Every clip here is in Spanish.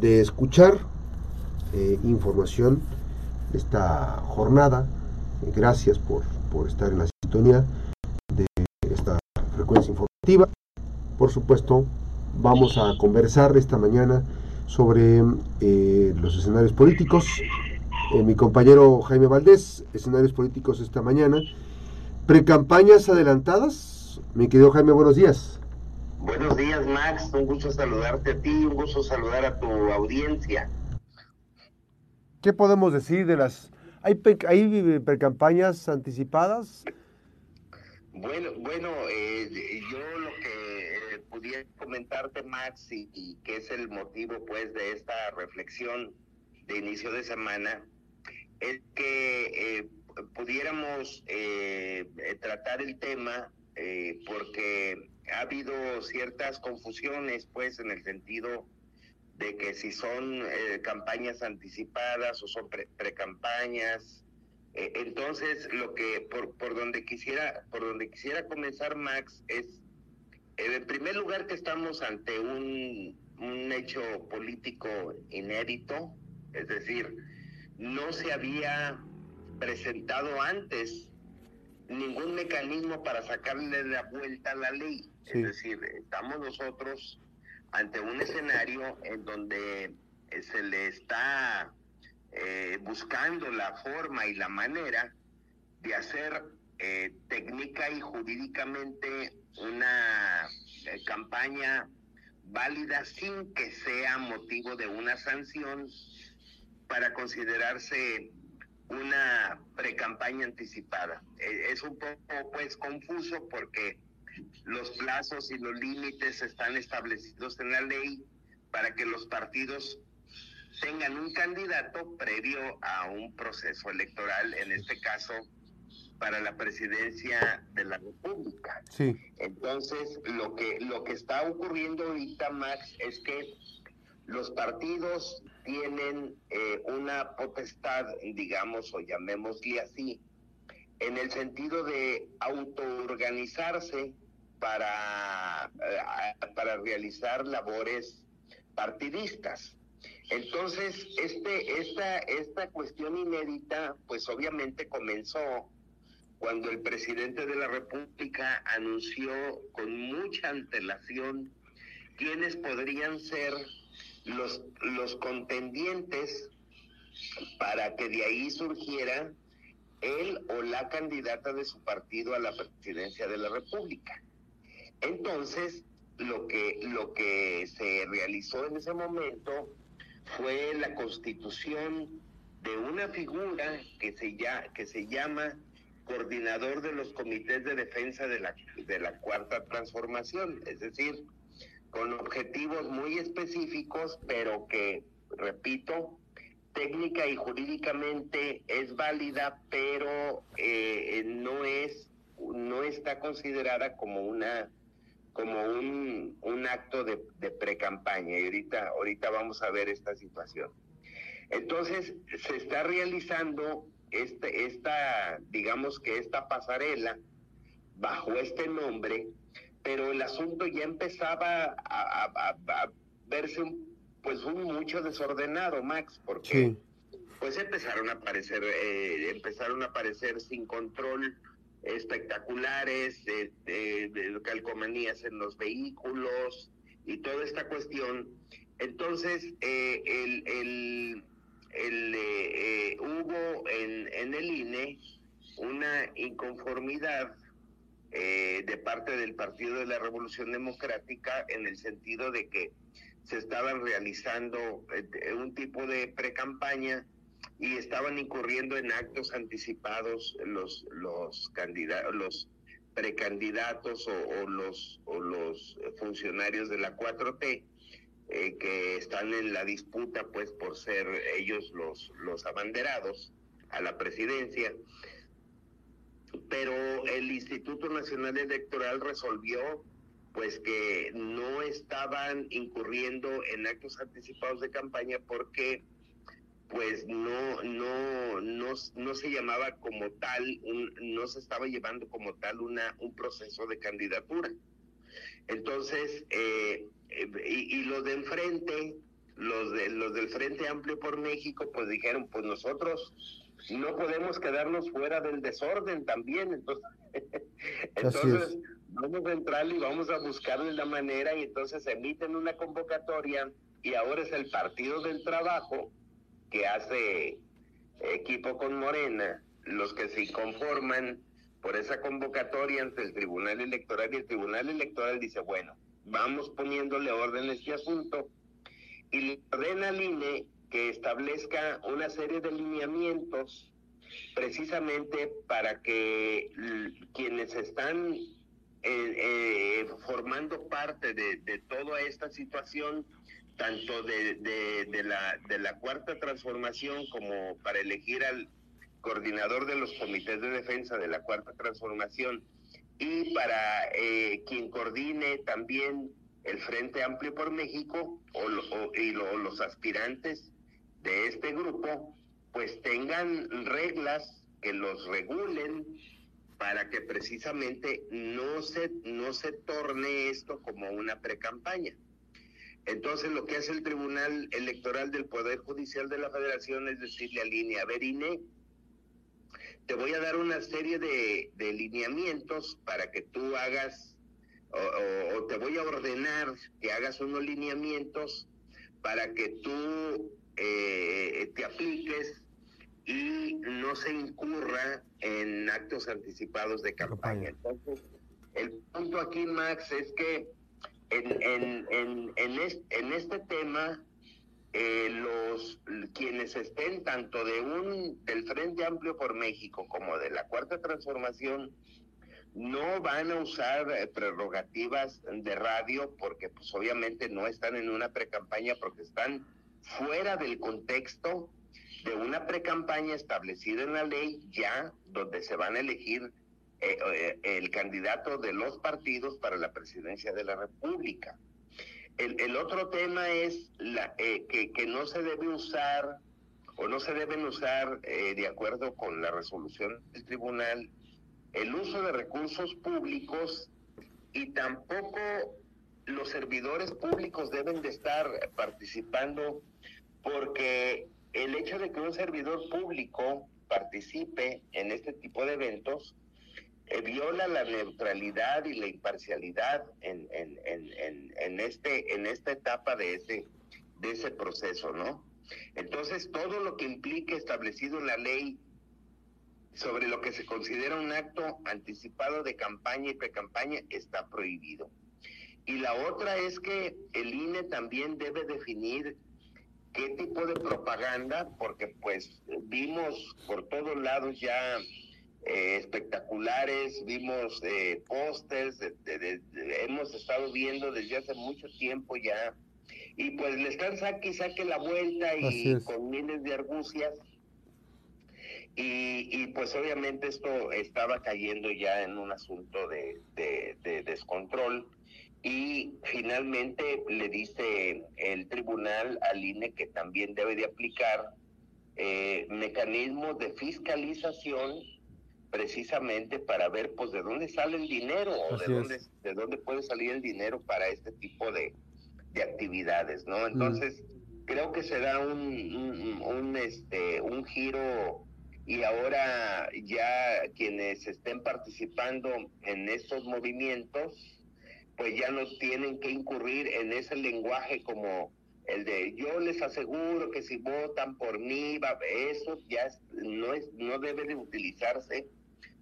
de escuchar eh, información de esta jornada. Gracias por, por estar en la sintonía de esta frecuencia informativa. Por supuesto, vamos a conversar esta mañana sobre eh, los escenarios políticos. Eh, mi compañero Jaime Valdés, escenarios políticos esta mañana. Precampañas adelantadas. Mi querido Jaime, buenos días. Buenos días, Max. Un gusto saludarte a ti, un gusto saludar a tu audiencia. ¿Qué podemos decir de las... ¿Hay, hay precampañas anticipadas? Bueno, bueno eh, yo lo que eh, pudiera comentarte, Max, y, que es el motivo pues de esta reflexión de inicio de semana, es que eh, pudiéramos tratar el tema porque ha habido ciertas confusiones, pues, en el sentido de que si son eh, campañas anticipadas o son pre-campañas. Eh, entonces, lo que por, por donde quisiera por donde quisiera comenzar Max es eh, en primer lugar que estamos ante un, un hecho político inédito, es decir, no se había presentado antes ningún mecanismo para sacarle la vuelta a la ley. Es decir, estamos nosotros ante un escenario en donde eh, se le está eh, buscando la forma y la manera de hacer eh, técnica y jurídicamente una campaña válida sin que sea motivo de una sanción para considerarse una precampaña anticipada. es un poco pues confuso porque los plazos y los límites están establecidos en la ley para que los partidos tengan un candidato previo a un proceso electoral, en este caso para la presidencia de la República. Sí. Entonces, lo que lo que está ocurriendo ahorita, Max, es que los partidos tienen eh, una potestad, digamos, o llamémosle así, en el sentido de autoorganizarse para, eh, para realizar labores partidistas. Entonces, este, esta, esta cuestión inédita, pues obviamente comenzó cuando el presidente de la República anunció con mucha antelación quiénes podrían ser los, los contendientes para que de ahí surgiera él o la candidata de su partido a la presidencia de la República. Entonces, lo que, lo que se realizó en ese momento fue la constitución de una figura que se, ya, que se llama coordinador de los comités de defensa de la, de la cuarta transformación, es decir, con objetivos muy específicos, pero que, repito, técnica y jurídicamente es válida, pero eh, no es no está considerada como una como un, un acto de, de pre-campaña y ahorita, ahorita vamos a ver esta situación. Entonces, se está realizando este, esta, digamos que esta pasarela bajo este nombre, pero el asunto ya empezaba a, verse pues un mucho desordenado, Max, porque pues empezaron a aparecer, eh, empezaron a aparecer sin control espectaculares, de, de, calcomanías en los vehículos y toda esta cuestión. Entonces, eh, el, el, el eh, eh, hubo en, en, el INE una inconformidad de parte del Partido de la Revolución Democrática en el sentido de que se estaban realizando un tipo de pre-campaña y estaban incurriendo en actos anticipados los los candidatos los precandidatos o, los o los funcionarios de la 4T eh, que están en la disputa pues por ser ellos los los abanderados a la presidencia. Pero el Instituto Nacional Electoral resolvió pues que no estaban incurriendo en actos anticipados de campaña porque pues no, no, no, no se llamaba como tal, no se estaba llevando como tal una, un proceso de candidatura. Entonces, eh, y, y, los de enfrente, los, de, los del Frente Amplio por México, pues dijeron, pues nosotros no podemos quedarnos fuera del desorden también, entonces, entonces vamos a entrar y vamos a buscarle la manera y entonces emiten una convocatoria y ahora es el Partido del Trabajo que hace equipo con Morena, los que se conforman por esa convocatoria ante el Tribunal Electoral y el Tribunal Electoral dice, bueno, vamos poniéndole orden a este asunto y le ordena al INE que establezca una serie de lineamientos precisamente para que quienes están eh, eh, formando parte de, de, toda esta situación, tanto de, de, la, de la cuarta transformación como para elegir al coordinador de los comités de defensa de la cuarta transformación y para eh, quien coordine también el Frente Amplio por México o, y los aspirantes de este grupo, pues tengan reglas que los regulen para que precisamente no se, no se torne esto como una precampaña. Entonces lo que hace el Tribunal Electoral del Poder Judicial de la Federación es decirle a línea, a ver INE, te voy a dar una serie de, de lineamientos para que tú hagas o, te voy a ordenar que hagas unos lineamientos para que tú eh, te apliques y no se incurra en actos anticipados de campaña. Entonces, el punto aquí, Max, es que en, en, en, en, este, tema, eh, los quienes estén tanto de un del Frente Amplio por México como de la Cuarta Transformación no van a usar eh, prerrogativas de radio porque pues obviamente no están en una precampaña porque están fuera del contexto de una precampaña establecida en la ley ya donde se van a elegir el candidato de los partidos para la presidencia de la República. El, otro tema es la, que, que, no se debe usar o no se deben usar de acuerdo con la resolución del tribunal el uso de recursos públicos y tampoco los servidores públicos deben de estar participando porque el hecho de que un servidor público participe en este tipo de eventos eh, viola la neutralidad y la imparcialidad en, en, en, en, este, en esta etapa de ese, de ese proceso, ¿no? Entonces, todo lo que implique establecido en la ley sobre lo que se considera un acto anticipado de campaña y precampaña está prohibido. Y la otra es que el INE también debe definir qué tipo de propaganda, porque pues vimos por todos lados ya eh, espectaculares, vimos eh, pósters, hemos estado viendo desde hace mucho tiempo ya, y pues le están saque y saque la vuelta y con miles de argucias. Y, pues obviamente esto estaba cayendo ya en un asunto de, descontrol. Y finalmente le dice el tribunal al INE que también debe de aplicar eh, mecanismos de fiscalización precisamente para ver pues de dónde sale el dinero o de dónde, de dónde puede salir el dinero para este tipo de, actividades, ¿no? Entonces, creo que se da un, un, un, este, un giro y ahora ya quienes estén participando en estos movimientos, pues ya no tienen que incurrir en ese lenguaje como el de yo les aseguro que si votan por mí, eso ya no, es, no debe de utilizarse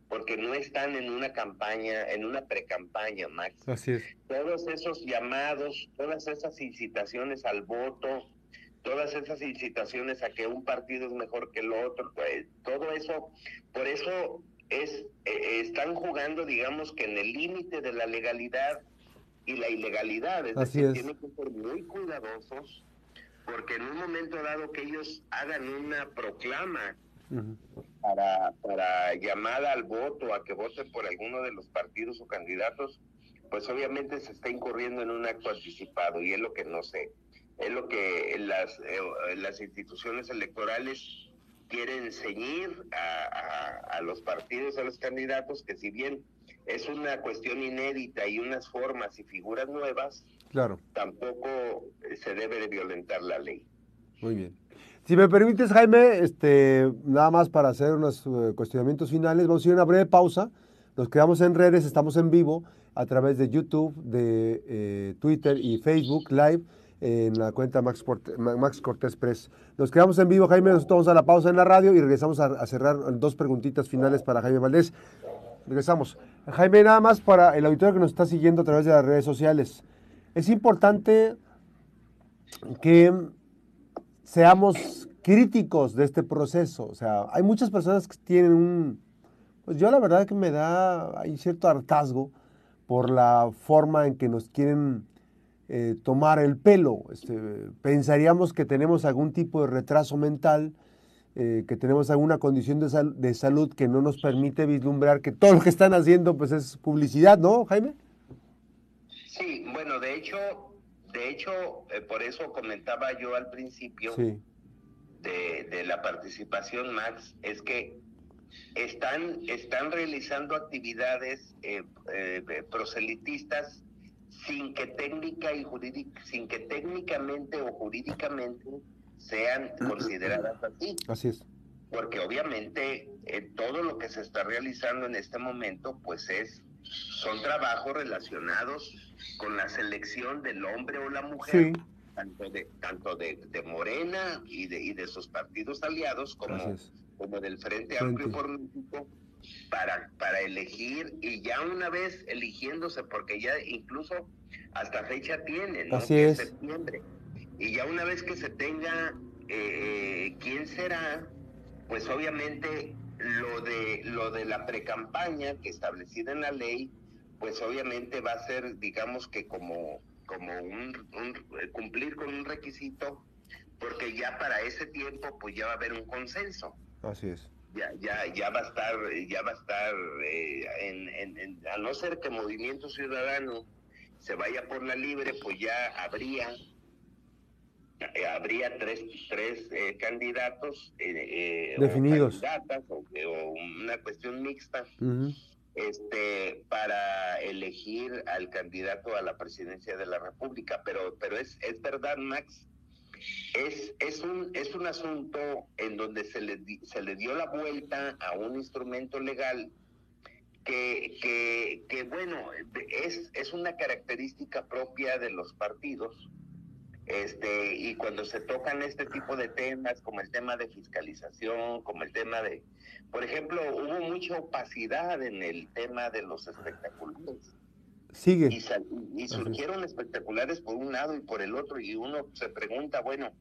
porque no están en una campaña, en una precampaña, Max. Así es. Todos esos llamados, todas esas incitaciones al voto, todas esas incitaciones a que un partido es mejor que el otro, pues, todo eso, por eso es eh, están jugando, digamos que en el límite de la legalidad y la ilegalidad, es decir, tienen que ser muy cuidadosos porque en un momento dado que ellos hagan una proclama para, para llamada al voto, a que voten por alguno de los partidos o candidatos, pues obviamente se está incurriendo en un acto anticipado y es lo que no sé es lo que las, eh, las instituciones electorales quieren ceñir a, a, los partidos, a los candidatos, que si bien es una cuestión inédita y unas formas y figuras nuevas, claro. tampoco se debe de violentar la ley. Muy bien. Si me permites, Jaime, este, nada más para hacer unos eh, cuestionamientos finales, vamos a ir a una breve pausa. Nos quedamos en redes, estamos en vivo a través de YouTube, de eh, Twitter y Facebook Live en la cuenta Max, Max Cortés Press. Nos quedamos en vivo, Jaime, nosotros vamos a la pausa en la radio y regresamos a, cerrar dos preguntitas finales para Jaime Valdés. Regresamos. Jaime, nada más para el auditorio que nos está siguiendo a través de las redes sociales. Es importante que seamos críticos de este proceso. O sea, hay muchas personas que tienen un... Pues yo la verdad que me da, hay cierto hartazgo por la forma en que nos quieren eh, tomar el pelo. Este, pensaríamos que tenemos algún tipo de retraso mental, eh, que tenemos alguna condición de, de, salud que no nos permite vislumbrar que todo lo que están haciendo pues es publicidad, ¿no, Jaime? Sí, bueno, de hecho, de hecho, eh, por eso comentaba yo al principio de, de, la participación, Max, es que están, están realizando actividades proselitistas sin que técnica y jurídica, sin que técnicamente o jurídicamente sean consideradas así. Así es. Porque obviamente eh, todo lo que se está realizando en este momento, pues es, son trabajos relacionados con la selección del hombre o la mujer, tanto de, tanto de, Morena y de, y de sus partidos aliados como, como del Frente Amplio por México para, para elegir y ya una vez eligiéndose, porque ya incluso hasta fecha tiene, ¿no? Así es. septiembre. Y ya una vez que se tenga eh, quién será, pues obviamente lo de lo de la precampaña que establecida en la ley, pues obviamente va a ser, digamos que como como un, un cumplir con un requisito, porque ya para ese tiempo pues ya va a haber un consenso. Así es ya, ya, ya va a estar, ya va a estar, eh, en, a no ser que Movimiento Ciudadano se vaya por la libre, pues ya habría, eh, habría tres, tres eh, candidatos definidos, o, una cuestión mixta. Este, para elegir al candidato a la presidencia de la República, pero, pero es, es verdad, Max, es, es, un, es un asunto en donde se le, se le dio la vuelta a un instrumento legal que, que, que bueno, es, es una característica propia de los partidos. Este, y cuando se tocan este tipo de temas, como el tema de fiscalización, como el tema de, por ejemplo, hubo mucha opacidad en el tema de los espectáculos. Sigue. Y, surgieron espectaculares por un lado y por el otro, y uno se pregunta, bueno,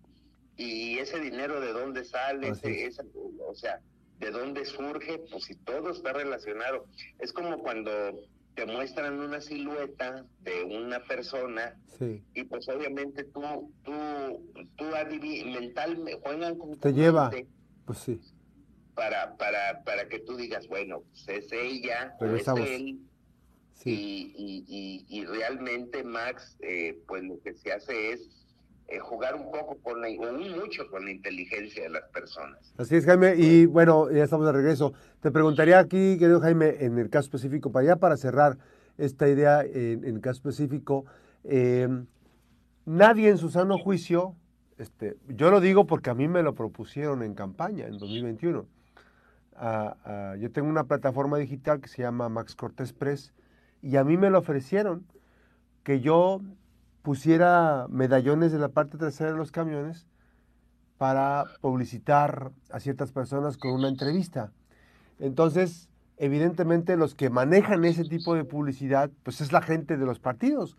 ¿y ese dinero de dónde sale? o sea, ¿de dónde surge? Pues si todo está relacionado. Es como cuando te muestran una silueta de una persona y pues obviamente tú, tú, tú mental, juegan con Te lleva, pues sí. Para, para, para que tú digas, bueno, pues es ella, o es él, y, y, realmente, Max, eh, pues lo que se hace es eh, jugar un poco con la, o mucho con la inteligencia de las personas. Así es, Jaime. Y bueno, ya estamos de regreso. Te preguntaría aquí, querido Jaime, en el caso específico, para ya para cerrar esta idea en, el caso específico, em, nadie en su sano juicio, este, yo lo digo porque a mí me lo propusieron en campaña en 2021. Ah, ah, yo tengo una plataforma digital que se llama Max Cortés Press y a mí me lo ofrecieron que yo pusiera medallones de la parte trasera de los camiones para publicitar a ciertas personas con una entrevista. Entonces, evidentemente los que manejan ese tipo de publicidad, pues es la gente de los partidos.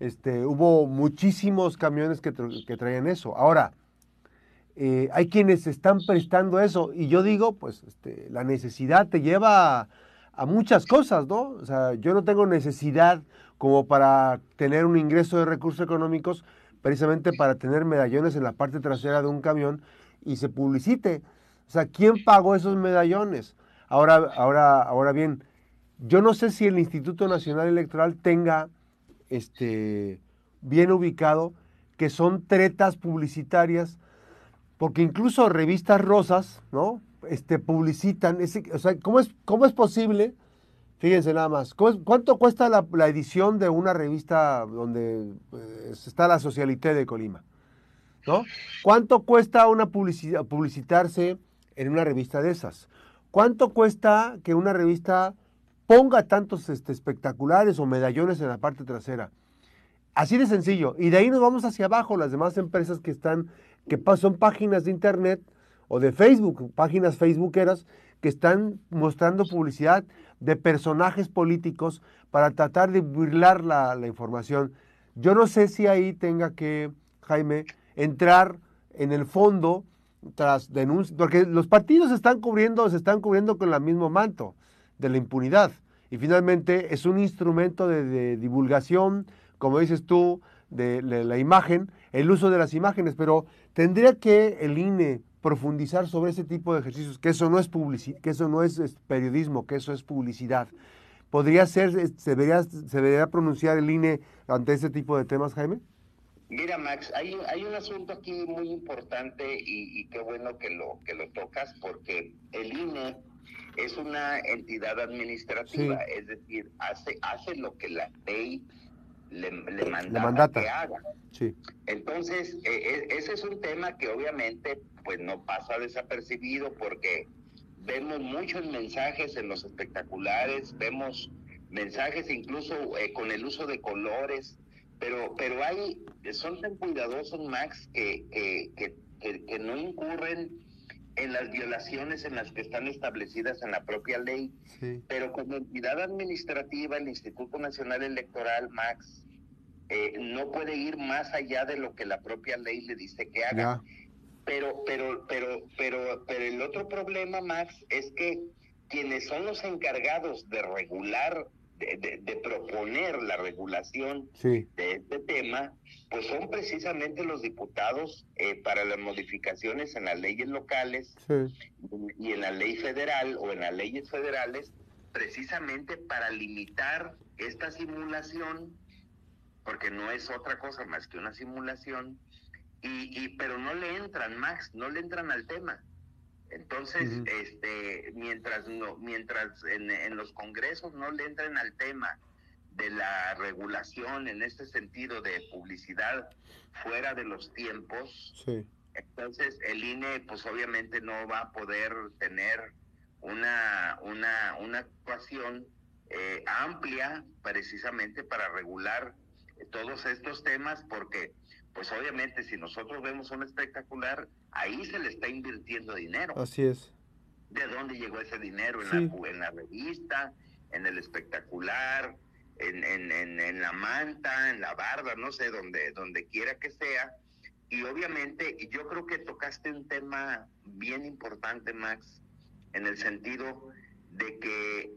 Este, hubo muchísimos camiones que, que traían eso. Ahora, eh, hay quienes están prestando eso y yo digo, pues este, la necesidad te lleva a, a muchas cosas, ¿no? O sea, yo no tengo necesidad como para tener un ingreso de recursos económicos precisamente para tener medallones en la parte trasera de un camión y se publicite. O sea, ¿quién pagó esos medallones? Ahora, ahora, ahora bien, yo no sé si el Instituto Nacional Electoral tenga este, bien ubicado que son tretas publicitarias, porque incluso revistas rosas, ¿no? este, publicitan. Ese, o sea, ¿cómo es, ¿cómo es posible Fíjense nada más, ¿cuánto cuesta la, edición de una revista donde pues, está la Socialité de Colima? ¿No? ¿Cuánto cuesta una publicidad, publicitarse en una revista de esas? ¿Cuánto cuesta que una revista ponga tantos este, espectaculares o medallones en la parte trasera? Así de sencillo. Y de ahí nos vamos hacia abajo, las demás empresas que están, que son páginas de internet o de Facebook, páginas facebookeras, que están mostrando publicidad de personajes políticos para tratar de burlar la, información. Yo no sé si ahí tenga que, Jaime, entrar en el fondo tras denuncias, porque los partidos están cubriendo, se están cubriendo con el mismo manto de la impunidad. Y finalmente es un instrumento de divulgación, como dices tú, de, la imagen, el uso de las imágenes, pero tendría que el INE profundizar sobre ese tipo de ejercicios, que eso no es que eso no es, periodismo, que eso es publicidad. ¿Podría ser, se debería, se debería pronunciar el INE ante ese tipo de temas, Jaime? Mira, Max, hay, hay un asunto aquí muy importante y, qué bueno que lo, que lo tocas, porque el INE es una entidad administrativa, es decir, hace, hace lo que la ley le, le, que haga. Sí. Entonces, e, e, ese es un tema que obviamente pues no pasa desapercibido porque vemos muchos mensajes en los espectaculares, vemos mensajes incluso eh, con el uso de colores, pero, pero hay, son tan cuidadosos, Max, que, que, que, que no incurren en las violaciones en las que están establecidas en la propia ley, pero como entidad administrativa el Instituto Nacional Electoral, Max, eh, no puede ir más allá de lo que la propia ley le dice que haga. Pero, pero, pero, pero, pero el otro problema, Max, es que quienes son los encargados de regular de, proponer la regulación de este tema, pues son precisamente los diputados eh, para las modificaciones en las leyes locales y en la ley federal o en las leyes federales, precisamente para limitar esta simulación, porque no es otra cosa más que una simulación, y, y pero no le entran, Max, no le entran al tema. Entonces, este, mientras no, mientras en, los congresos no le entren al tema de la regulación en este sentido de publicidad fuera de los tiempos, entonces el INE, pues obviamente no va a poder tener una, una, una actuación eh, amplia precisamente para regular todos estos temas, porque pues obviamente si nosotros vemos un espectacular, ahí se le está invirtiendo dinero. Así es. ¿De dónde llegó ese dinero? En, la, en la revista, en el espectacular, en, en, en, la manta, en la barba, no sé, donde, donde quiera que sea. Y obviamente yo creo que tocaste un tema bien importante, Max, en el sentido de que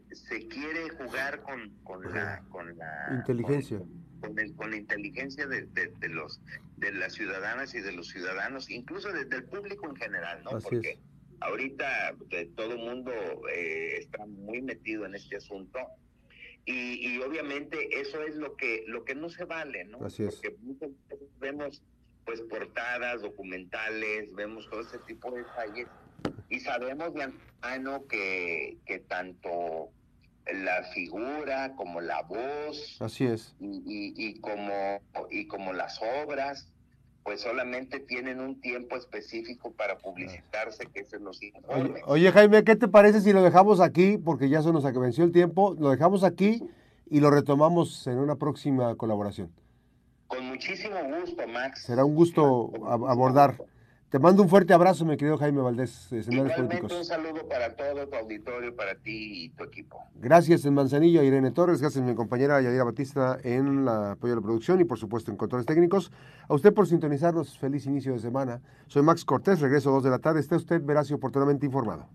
jugar con, con, la, con la inteligencia con, la inteligencia de, los de las ciudadanas y de los ciudadanos, incluso desde el público en general, ¿no? Porque ahorita todo el mundo eh, está muy metido en este asunto y, obviamente eso es lo que lo que no se vale, ¿no? Así es. Porque muchas veces vemos pues portadas, documentales, vemos todo ese tipo de detalles y sabemos de antemano que, que tanto la figura, como la voz. Así es. Y, y, como, y como las obras, pues solamente tienen un tiempo específico para publicitarse, que es en los informes. Oye, Jaime, ¿qué te parece si lo dejamos aquí? Porque ya se nos venció el tiempo. Lo dejamos aquí y lo retomamos en una próxima colaboración. Con muchísimo gusto, Max. Será un gusto abordar. Te mando un fuerte abrazo, mi querido Jaime Valdés, Igualmente un saludo para todo tu auditorio, para ti y tu equipo. Gracias en Manzanillo Irene Torres, gracias a mi compañera Yadira Batista en la apoyo a la producción y por supuesto en controles técnicos. A usted por sintonizarnos, feliz inicio de semana. Soy Max Cortés, regreso a 2 de la tarde. Esté usted veraz y oportunamente informado.